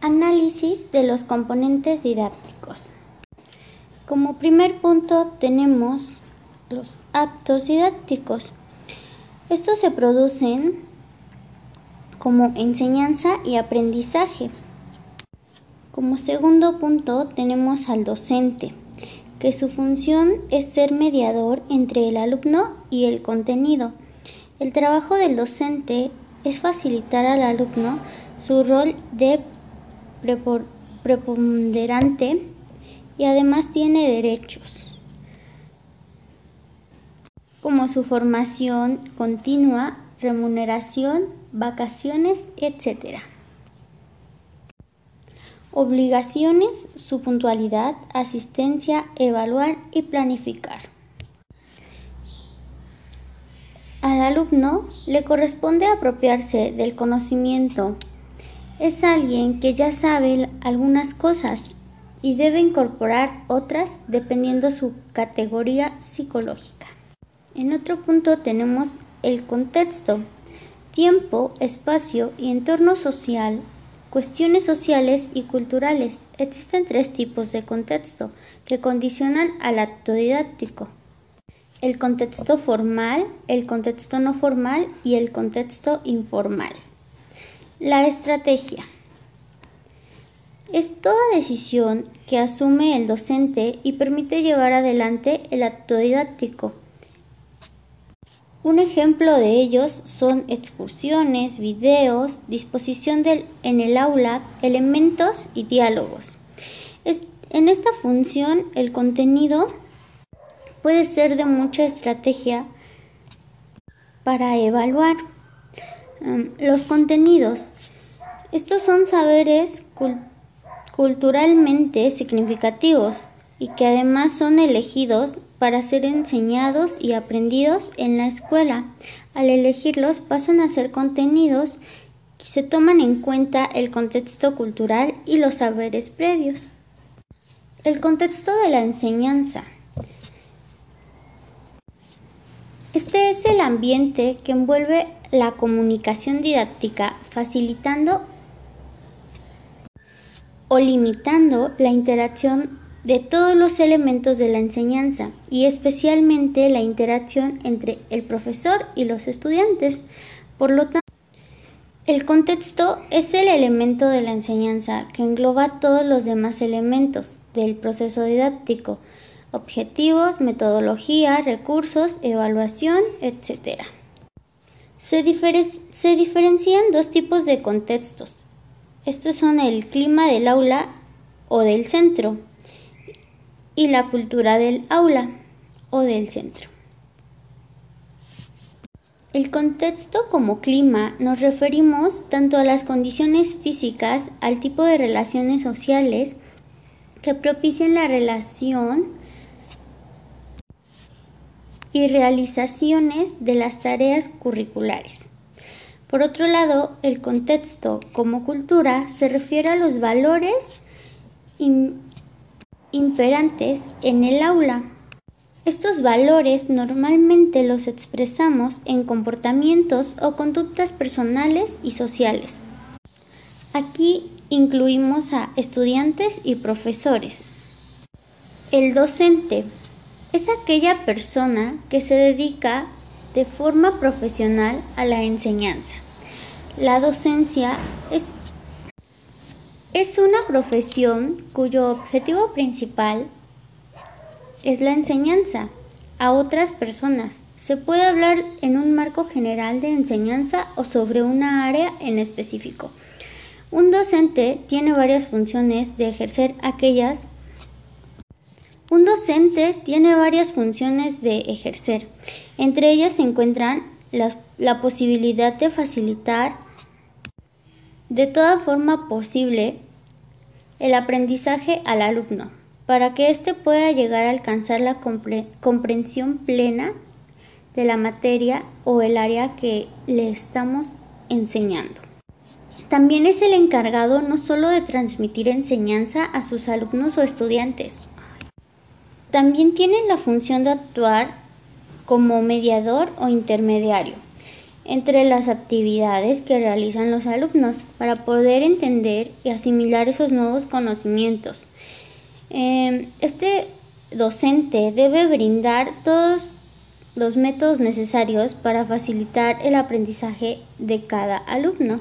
Análisis de los componentes didácticos. Como primer punto tenemos los actos didácticos. Estos se producen como enseñanza y aprendizaje. Como segundo punto tenemos al docente, que su función es ser mediador entre el alumno y el contenido. El trabajo del docente es facilitar al alumno su rol de preponderante y además tiene derechos, como su formación continua, remuneración, vacaciones, etc. Obligaciones, su puntualidad, asistencia, evaluar y planificar. Al alumno le corresponde apropiarse del conocimiento es alguien que ya sabe algunas cosas y debe incorporar otras dependiendo su categoría psicológica. En otro punto tenemos el contexto, tiempo, espacio y entorno social, cuestiones sociales y culturales. Existen tres tipos de contexto que condicionan al acto didáctico. El contexto formal, el contexto no formal y el contexto informal. La estrategia es toda decisión que asume el docente y permite llevar adelante el acto didáctico. Un ejemplo de ellos son excursiones, videos, disposición en el aula, elementos y diálogos. en esta función el contenido puede ser de mucha estrategia para evaluar. Los contenidos. Estos son saberes culturalmente significativos y que además son elegidos para ser enseñados y aprendidos en la escuela. Al elegirlos pasan a ser contenidos que se toman en cuenta el contexto cultural y los saberes previos. El contexto de la enseñanza. Este es el ambiente que envuelve la comunicación didáctica, facilitando o limitando la interacción de todos los elementos de la enseñanza y especialmente la interacción entre el profesor y los estudiantes. Por lo tanto, el contexto es el elemento de la enseñanza que engloba todos los demás elementos del proceso didáctico, objetivos, metodología, recursos, evaluación, etc. Se, diferencian dos tipos de contextos. Estos son el clima del aula o del centro y la cultura del aula o del centro. El contexto como clima nos referimos tanto a las condiciones físicas, al tipo de relaciones sociales que propician la relación y realizaciones de las tareas curriculares. Por otro lado, el contexto como cultura se refiere a los valores imperantes en el aula. Estos valores normalmente los expresamos en comportamientos o conductas personales y sociales. Aquí incluimos a estudiantes y profesores. El docente es aquella persona que se dedica de forma profesional a la enseñanza. La docencia es, es una profesión cuyo objetivo principal es la enseñanza a otras personas. Se puede hablar en un marco general de enseñanza o sobre una área en específico. Un docente tiene varias funciones de ejercer aquellas un docente tiene varias funciones de ejercer. Entre ellas se encuentran la, posibilidad de facilitar de toda forma posible el aprendizaje al alumno para que éste pueda llegar a alcanzar la comprensión plena de la materia o el área que le estamos enseñando. También es el encargado no solo de transmitir enseñanza a sus alumnos o estudiantes, también tienen la función de actuar como mediador o intermediario entre las actividades que realizan los alumnos para poder entender y asimilar esos nuevos conocimientos. Em, este docente debe brindar todos los métodos necesarios para facilitar el aprendizaje de cada alumno.